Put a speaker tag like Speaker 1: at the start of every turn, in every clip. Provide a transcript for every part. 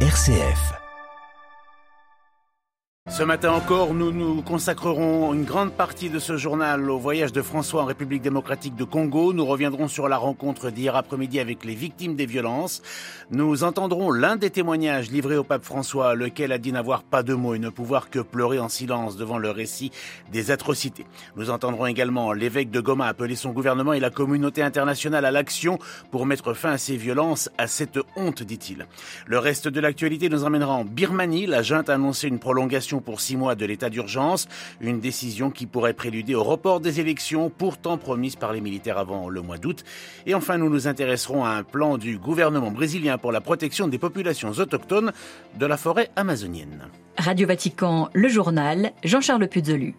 Speaker 1: RCF.
Speaker 2: Ce matin encore, nous nous consacrerons une grande partie de ce journal au voyage de François en République démocratique de Congo. Nous reviendrons sur la rencontre d'hier après-midi avec les victimes des violences. Nous entendrons l'un des témoignages livrés au pape François, lequel a dit n'avoir pas de mots et ne pouvoir que pleurer en silence devant le récit des atrocités. Nous entendrons également l'évêque de Goma appeler son gouvernement et la communauté internationale à l'action pour mettre fin à ces violences, à cette honte, dit-il. Le reste de l'actualité nous emmènera en Birmanie. La junte a annoncé une prolongation pour six mois de l'état d'urgence, une décision qui pourrait préluder au report des élections pourtant promises par les militaires avant le mois d'août. Et enfin, nous nous intéresserons à un plan du gouvernement brésilien pour la protection des populations autochtones de la forêt amazonienne.
Speaker 3: Radio Vatican, le journal, Jean-Charles Puzolu.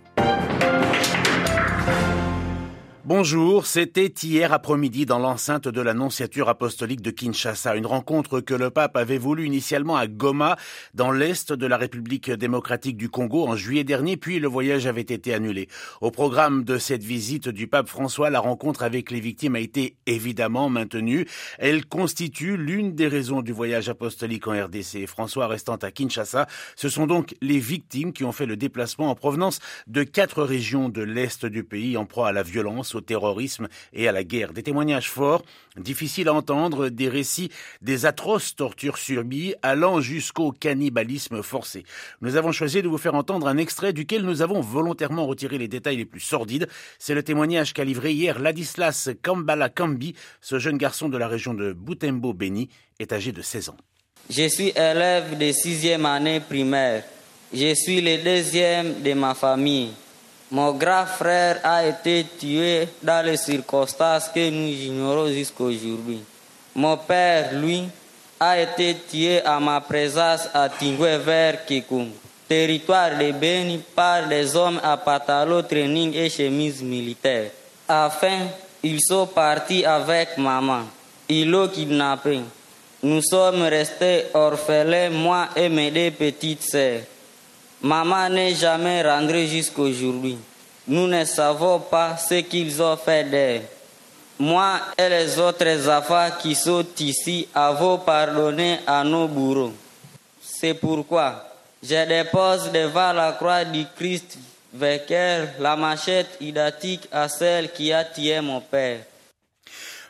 Speaker 2: Bonjour, c'était hier après-midi dans l'enceinte de l'Annonciature apostolique de Kinshasa, une rencontre que le pape avait voulu initialement à Goma, dans l'est de la République démocratique du Congo en juillet dernier, puis le voyage avait été annulé. Au programme de cette visite du pape François, la rencontre avec les victimes a été évidemment maintenue. Elle constitue l'une des raisons du voyage apostolique en RDC. François restant à Kinshasa, ce sont donc les victimes qui ont fait le déplacement en provenance de quatre régions de l'est du pays en proie à la violence au terrorisme et à la guerre. Des témoignages forts, difficiles à entendre, des récits des atroces tortures subies allant jusqu'au cannibalisme forcé. Nous avons choisi de vous faire entendre un extrait duquel nous avons volontairement retiré les détails les plus sordides. C'est le témoignage qu'a livré hier Ladislas Kambala Kambi. Ce jeune garçon de la région de Butembo, Beni, est âgé de 16 ans.
Speaker 4: Je suis élève de sixième année primaire. Je suis le deuxième de ma famille. Mon grand frère a été tué dans les circonstances que nous ignorons jusqu'aujourd'hui. Mon père, lui, a été tué à ma présence à Tingwe vers territoire de Beni par des hommes à pantalon training et chemise militaire. Enfin, ils sont partis avec maman. Ils l'ont kidnappé. Nous sommes restés orphelins, moi et mes deux petites sœurs. Maman n'est jamais rentrée jusqu'aujourd'hui. Nous ne savons pas ce qu'ils ont fait d'elle. Moi et les autres enfants qui sont ici avons pardonné à nos bourreaux. C'est pourquoi je dépose devant la croix du Christ elle la machette identique à celle qui a tué mon père.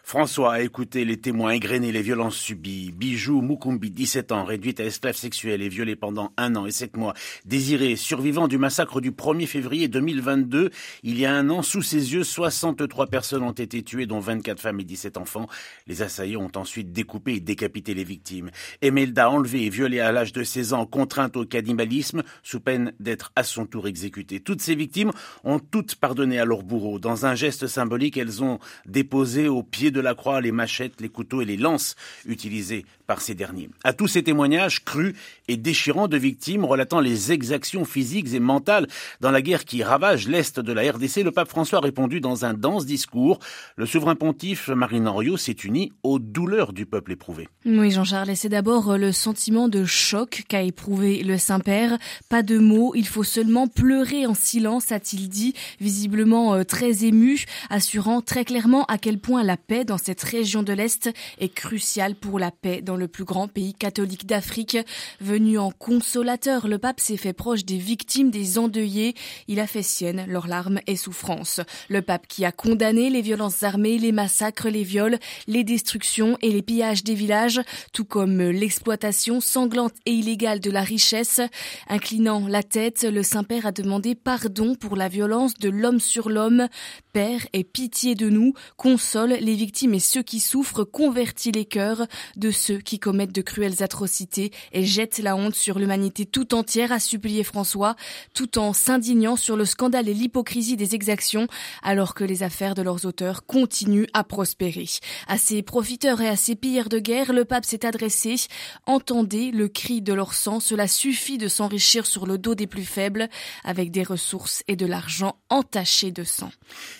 Speaker 2: François a écouté les témoins égrenés les violences subies. Bijou Mukumbi, 17 ans, réduite à esclave sexuelle et violée pendant un an et sept mois. Désiré, survivant du massacre du 1er février 2022, il y a un an, sous ses yeux, 63 personnes ont été tuées, dont 24 femmes et 17 enfants. Les assaillants ont ensuite découpé et décapité les victimes. Emelda, enlevée et violée à l'âge de 16 ans, contrainte au cannibalisme, sous peine d'être à son tour exécutée. Toutes ces victimes ont toutes pardonné à leur bourreau. Dans un geste symbolique, elles ont déposé au pied de de la croix, les machettes, les couteaux et les lances utilisés par ces derniers. À tous ces témoignages crus et déchirants de victimes relatant les exactions physiques et mentales dans la guerre qui ravage l'Est de la RDC, le pape François a répondu dans un dense discours. Le souverain pontife Marine Henriot s'est uni aux douleurs du peuple éprouvé.
Speaker 5: Oui, Jean-Charles, c'est d'abord le sentiment de choc qu'a éprouvé le Saint-Père. Pas de mots, il faut seulement pleurer en silence, a-t-il dit, visiblement euh, très ému, assurant très clairement à quel point la paix dans cette région de l'Est est cruciale pour la paix dans le plus grand pays catholique d'Afrique. Venu en consolateur, le pape s'est fait proche des victimes, des endeuillés. Il a fait sienne leurs larmes et souffrances. Le pape qui a condamné les violences armées, les massacres, les viols, les destructions et les pillages des villages, tout comme l'exploitation sanglante et illégale de la richesse. Inclinant la tête, le Saint-Père a demandé pardon pour la violence de l'homme sur l'homme. Père, aie pitié de nous, console les victimes et ceux qui souffrent, convertit les cœurs de ceux qui commettent de cruelles atrocités et jettent la honte sur l'humanité tout entière, a supplié François, tout en s'indignant sur le scandale et l'hypocrisie des exactions, alors que les affaires de leurs auteurs continuent à prospérer. À ces profiteurs et à ces pilleurs de guerre, le pape s'est adressé. Entendez le cri de leur sang, cela suffit de s'enrichir sur le dos des plus faibles, avec des ressources et de l'argent entachés de sang.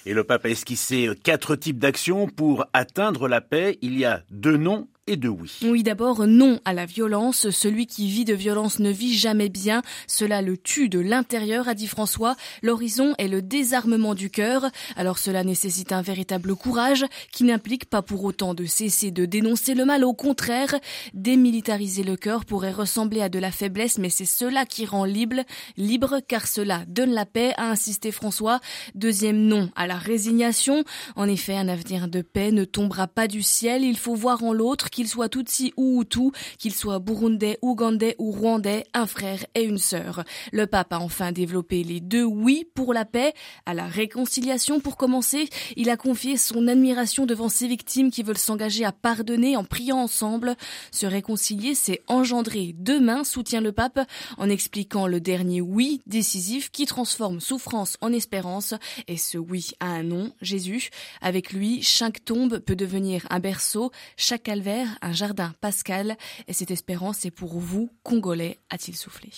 Speaker 2: Et le pape a esquissé quatre types d'actions pour atteindre la paix. Il y a deux noms oui.
Speaker 5: Oui, d'abord, non à la violence. Celui qui vit de violence ne vit jamais bien. Cela le tue de l'intérieur, a dit François. L'horizon est le désarmement du cœur. Alors cela nécessite un véritable courage qui n'implique pas pour autant de cesser de dénoncer le mal. Au contraire, démilitariser le cœur pourrait ressembler à de la faiblesse, mais c'est cela qui rend libre, libre car cela donne la paix, a insisté François. Deuxième non à la résignation. En effet, un avenir de paix ne tombera pas du ciel. Il faut voir en l'autre, qu'il soit Tutsi ou Hutu, qu'il soit burundais, ougandais ou rwandais, un frère et une sœur. Le pape a enfin développé les deux oui pour la paix, à la réconciliation pour commencer. Il a confié son admiration devant ces victimes qui veulent s'engager à pardonner en priant ensemble. Se réconcilier, c'est engendrer demain, soutient le pape, en expliquant le dernier oui décisif qui transforme souffrance en espérance. Et ce oui a un nom, Jésus. Avec lui, chaque tombe peut devenir un berceau, chaque calvaire un jardin pascal. Et cette espérance est pour vous, Congolais, a-t-il soufflé?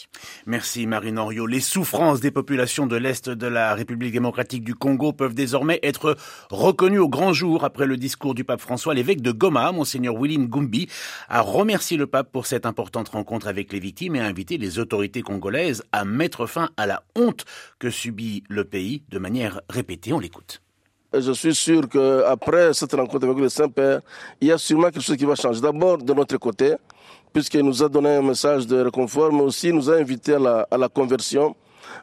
Speaker 2: Merci Marine Henriot. Les souffrances des populations de l'Est de la République démocratique du Congo peuvent désormais être reconnues au grand jour après le discours du pape François. L'évêque de Goma, Monseigneur William Gumbi, a remercié le pape pour cette importante rencontre avec les victimes et a invité les autorités congolaises à mettre fin à la honte que subit le pays de manière répétée. On l'écoute.
Speaker 1: Je suis sûr qu'après cette rencontre avec le Saint-Père, il y a sûrement quelque chose qui va changer. D'abord, de notre côté, puisqu'il nous a donné un message de réconfort, mais aussi nous a invités à la, conversion,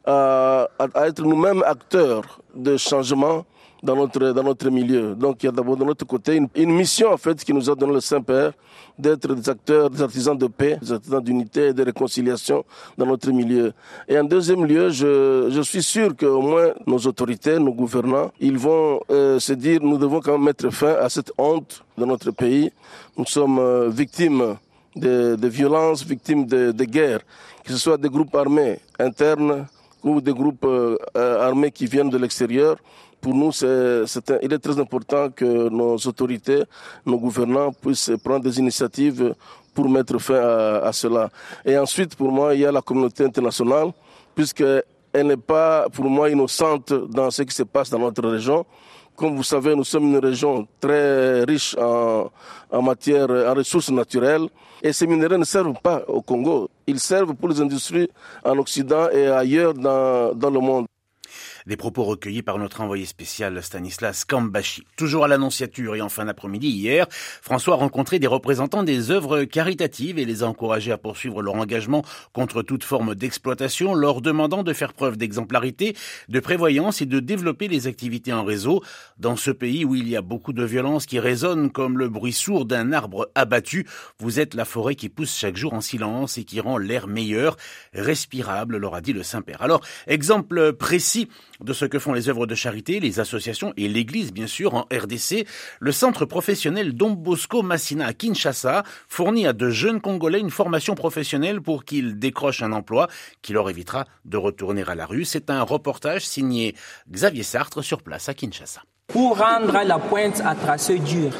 Speaker 1: à, à être nous-mêmes acteurs de changement dans notre, dans notre milieu. Donc il y a d'abord de notre côté une, une, mission en fait qui nous a donné le Saint-Père d'être des acteurs, des artisans de paix, des artisans d'unité et de réconciliation dans notre milieu. Et en deuxième lieu, je, je suis sûr qu'au moins nos autorités, nos gouvernants, ils vont euh, se dire nous devons quand même mettre fin à cette honte dans notre pays. Nous sommes euh, victimes de, de violences, victimes de, de guerres, que ce soit des groupes armés internes ou des groupes euh, armés qui viennent de l'extérieur pour nous, un, il est très important que nos autorités, nos gouvernants puissent prendre des initiatives pour mettre fin à, à, cela. Et ensuite, pour moi, il y a la communauté internationale, puisqu'elle n'est pas, pour moi, innocente dans ce qui se passe dans notre région. Comme vous savez, nous sommes une région très riche en, en matière, en ressources naturelles. Et ces minéraux ne servent pas au Congo. Ils servent pour les industries en Occident et ailleurs dans, dans le monde.
Speaker 2: Des propos recueillis par notre envoyé spécial Stanislas Kambashi. Toujours à l'annonciature et en fin d'après-midi hier, François a rencontré des représentants des œuvres caritatives et les a encouragés à poursuivre leur engagement contre toute forme d'exploitation, leur demandant de faire preuve d'exemplarité, de prévoyance et de développer les activités en réseau. Dans ce pays où il y a beaucoup de violence qui résonne comme le bruit sourd d'un arbre abattu, vous êtes la forêt qui pousse chaque jour en silence et qui rend l'air meilleur, respirable, leur a dit le Saint-Père. Alors, exemple précis de ce que font les œuvres de charité, les associations et l'Église, bien sûr, en RDC, le centre professionnel Don Bosco Massina à Kinshasa fournit à de jeunes Congolais une formation professionnelle pour qu'ils décrochent un emploi qui leur évitera de retourner à la rue. C'est un reportage signé Xavier Sartre sur place à Kinshasa.
Speaker 6: Pour rendre la pointe à tracé dur,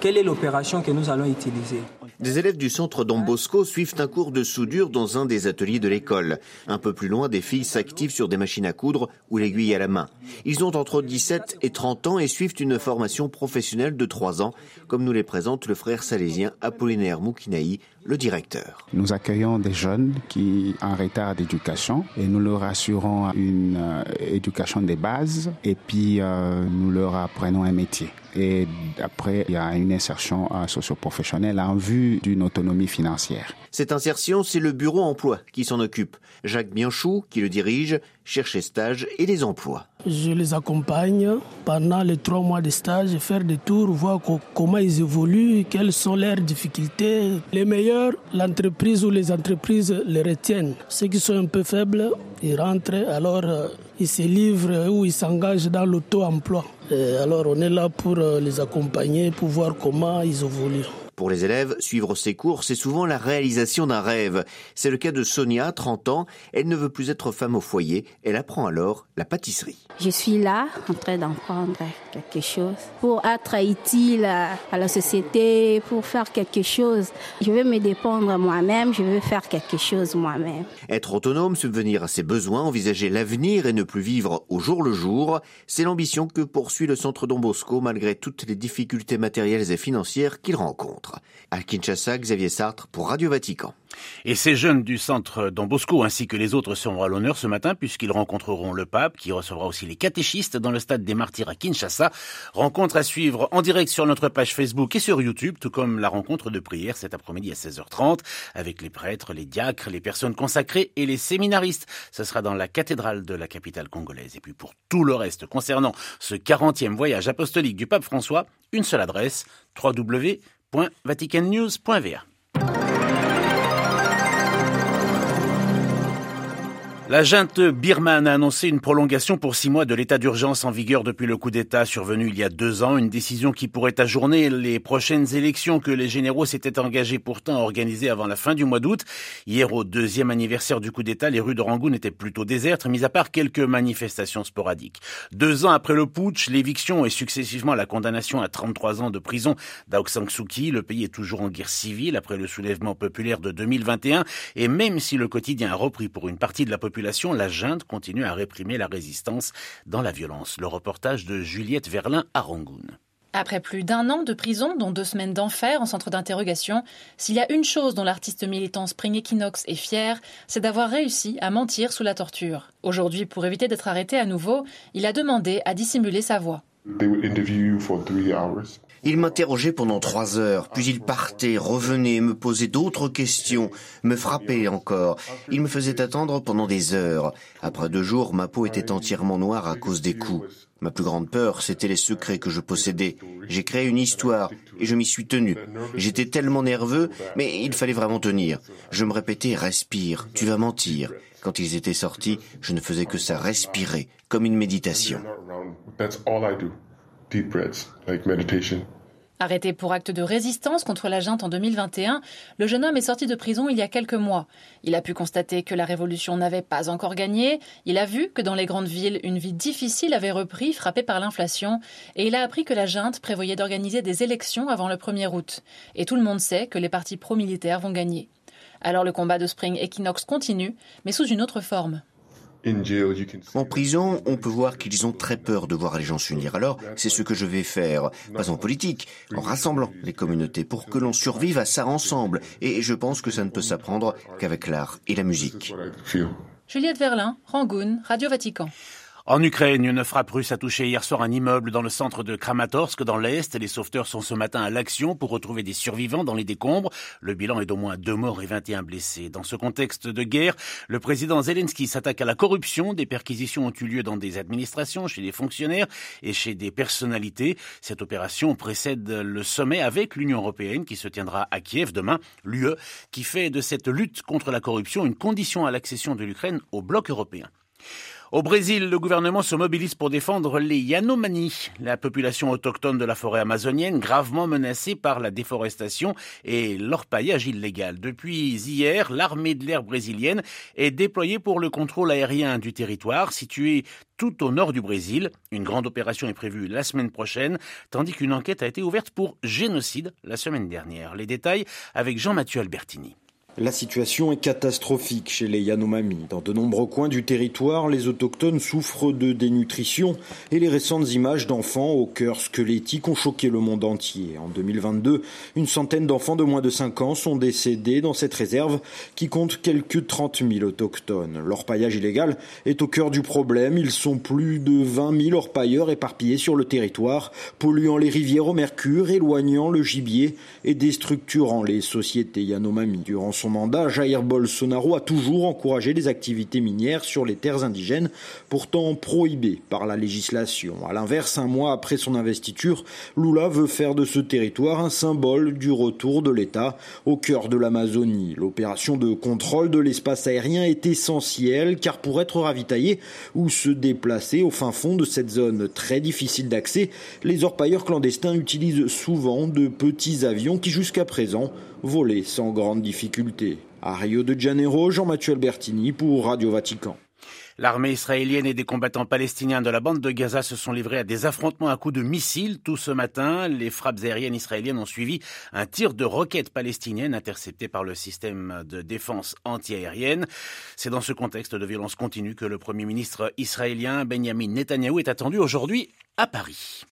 Speaker 6: quelle est l'opération que nous allons utiliser?
Speaker 7: Des élèves du centre Don Bosco suivent un cours de soudure dans un des ateliers de l'école. Un peu plus loin, des filles s'activent sur des machines à coudre ou l'aiguille à la main. Ils ont entre 17 et 30 ans et suivent une formation professionnelle de 3 ans, comme nous les présente le frère salésien Apollinaire Moukinaï, le directeur.
Speaker 8: Nous accueillons des jeunes qui en retard d'éducation et nous leur assurons une euh, éducation des bases et puis euh, nous leur apprenons un métier. Et après, il y a une insertion euh, socio-professionnelle en vue d'une autonomie financière.
Speaker 7: Cette insertion, c'est le bureau emploi qui s'en occupe. Jacques Bianchou, qui le dirige, cherche les stages et les emplois.
Speaker 9: Je les accompagne pendant les trois mois de stage, faire des tours, voir comment ils évoluent, quelles sont leurs difficultés. Les meilleurs, l'entreprise ou les entreprises les retiennent. Ceux qui sont un peu faibles, ils rentrent, alors euh, ils se livrent ou ils s'engagent dans l'auto-emploi. Alors on est là pour euh, les accompagner, pour voir comment ils évoluent.
Speaker 7: Pour les élèves, suivre ces cours, c'est souvent la réalisation d'un rêve. C'est le cas de Sonia, 30 ans. Elle ne veut plus être femme au foyer. Elle apprend alors la pâtisserie.
Speaker 10: Je suis là, en train d'apprendre quelque chose pour être utile à la société, pour faire quelque chose. Je veux me dépendre moi-même, je veux faire quelque chose moi-même.
Speaker 7: Être autonome, subvenir à ses besoins, envisager l'avenir et ne plus vivre au jour le jour, c'est l'ambition que poursuit le centre Don Bosco malgré toutes les difficultés matérielles et financières qu'il rencontre. À Kinshasa, Xavier Sartre pour Radio Vatican.
Speaker 2: Et ces jeunes du centre Don Bosco ainsi que les autres seront à l'honneur ce matin puisqu'ils rencontreront le pape qui recevra aussi les catéchistes dans le stade des martyrs à Kinshasa. Rencontre à suivre en direct sur notre page Facebook et sur YouTube, tout comme la rencontre de prière cet après-midi à 16h30 avec les prêtres, les diacres, les personnes consacrées et les séminaristes. Ce sera dans la cathédrale de la capitale congolaise. Et puis pour tout le reste concernant ce 40e voyage apostolique du pape François, une seule adresse www.vaticannews.va. La junte birmane a annoncé une prolongation pour six mois de l'état d'urgence en vigueur depuis le coup d'État survenu il y a deux ans, une décision qui pourrait ajourner les prochaines élections que les généraux s'étaient engagés pourtant à organiser avant la fin du mois d'août. Hier, au deuxième anniversaire du coup d'État, les rues de Rangoon étaient plutôt désertes, mis à part quelques manifestations sporadiques. Deux ans après le putsch, l'éviction et successivement la condamnation à 33 ans de prison d'Aung San Suu Kyi, le pays est toujours en guerre civile après le soulèvement populaire de 2021 et même si le quotidien a repris pour une partie de la population la junte continue à réprimer la résistance dans la violence. Le reportage de Juliette Verlin à Rangoon.
Speaker 11: Après plus d'un an de prison, dont deux semaines d'enfer en centre d'interrogation, s'il y a une chose dont l'artiste militant Spring Equinox est fier, c'est d'avoir réussi à mentir sous la torture. Aujourd'hui, pour éviter d'être arrêté à nouveau, il a demandé à dissimuler sa voix.
Speaker 7: Il m'interrogeait pendant trois heures, puis il partait, revenait, me posait d'autres questions, me frappait encore. Il me faisait attendre pendant des heures. Après deux jours, ma peau était entièrement noire à cause des coups. Ma plus grande peur, c'était les secrets que je possédais. J'ai créé une histoire et je m'y suis tenu. J'étais tellement nerveux, mais il fallait vraiment tenir. Je me répétais, respire, tu vas mentir. Quand ils étaient sortis, je ne faisais que ça, respirer, comme une méditation.
Speaker 11: Arrêté pour acte de résistance contre la junte en 2021, le jeune homme est sorti de prison il y a quelques mois. Il a pu constater que la révolution n'avait pas encore gagné, il a vu que dans les grandes villes, une vie difficile avait repris, frappée par l'inflation, et il a appris que la junte prévoyait d'organiser des élections avant le 1er août. Et tout le monde sait que les partis pro-militaires vont gagner. Alors le combat de Spring Equinox continue, mais sous une autre forme.
Speaker 7: En prison, on peut voir qu'ils ont très peur de voir les gens s'unir. Alors, c'est ce que je vais faire, pas en politique, en rassemblant les communautés pour que l'on survive à ça ensemble. Et je pense que ça ne peut s'apprendre qu'avec l'art et la musique.
Speaker 11: Juliette Verlin, Rangoon, Radio Vatican.
Speaker 2: En Ukraine, une frappe russe a touché hier soir un immeuble dans le centre de Kramatorsk, dans l'Est. Les sauveteurs sont ce matin à l'action pour retrouver des survivants dans les décombres. Le bilan est d'au moins deux morts et 21 blessés. Dans ce contexte de guerre, le président Zelensky s'attaque à la corruption. Des perquisitions ont eu lieu dans des administrations, chez des fonctionnaires et chez des personnalités. Cette opération précède le sommet avec l'Union européenne qui se tiendra à Kiev demain. L'UE qui fait de cette lutte contre la corruption une condition à l'accession de l'Ukraine au bloc européen. Au Brésil, le gouvernement se mobilise pour défendre les Yanomami, la population autochtone de la forêt amazonienne gravement menacée par la déforestation et l'orpaillage illégal. Depuis hier, l'armée de l'air brésilienne est déployée pour le contrôle aérien du territoire situé tout au nord du Brésil. Une grande opération est prévue la semaine prochaine, tandis qu'une enquête a été ouverte pour génocide la semaine dernière. Les détails avec Jean-Mathieu Albertini.
Speaker 12: La situation est catastrophique chez les Yanomami. Dans de nombreux coins du territoire, les autochtones souffrent de dénutrition et les récentes images d'enfants au cœur squelettique ont choqué le monde entier. En 2022, une centaine d'enfants de moins de 5 ans sont décédés dans cette réserve qui compte quelques 30 000 autochtones. L'orpaillage illégal est au cœur du problème. Ils sont plus de 20 000 orpailleurs éparpillés sur le territoire, polluant les rivières au mercure, éloignant le gibier et déstructurant les sociétés Yanomami. Durant son mandat, Jair Bolsonaro a toujours encouragé les activités minières sur les terres indigènes, pourtant prohibées par la législation. À l'inverse, un mois après son investiture, Lula veut faire de ce territoire un symbole du retour de l'État au cœur de l'Amazonie. L'opération de contrôle de l'espace aérien est essentielle car pour être ravitaillé ou se déplacer au fin fond de cette zone très difficile d'accès, les orpailleurs clandestins utilisent souvent de petits avions qui jusqu'à présent volaient sans grande difficulté. À Rio de Janeiro, Jean-Mathieu Albertini pour Radio Vatican.
Speaker 2: L'armée israélienne et des combattants palestiniens de la bande de Gaza se sont livrés à des affrontements à coups de missiles tout ce matin. Les frappes aériennes israéliennes ont suivi un tir de roquettes palestiniennes intercepté par le système de défense antiaérienne. C'est dans ce contexte de violence continue que le premier ministre israélien Benjamin Netanyahou est attendu aujourd'hui à Paris.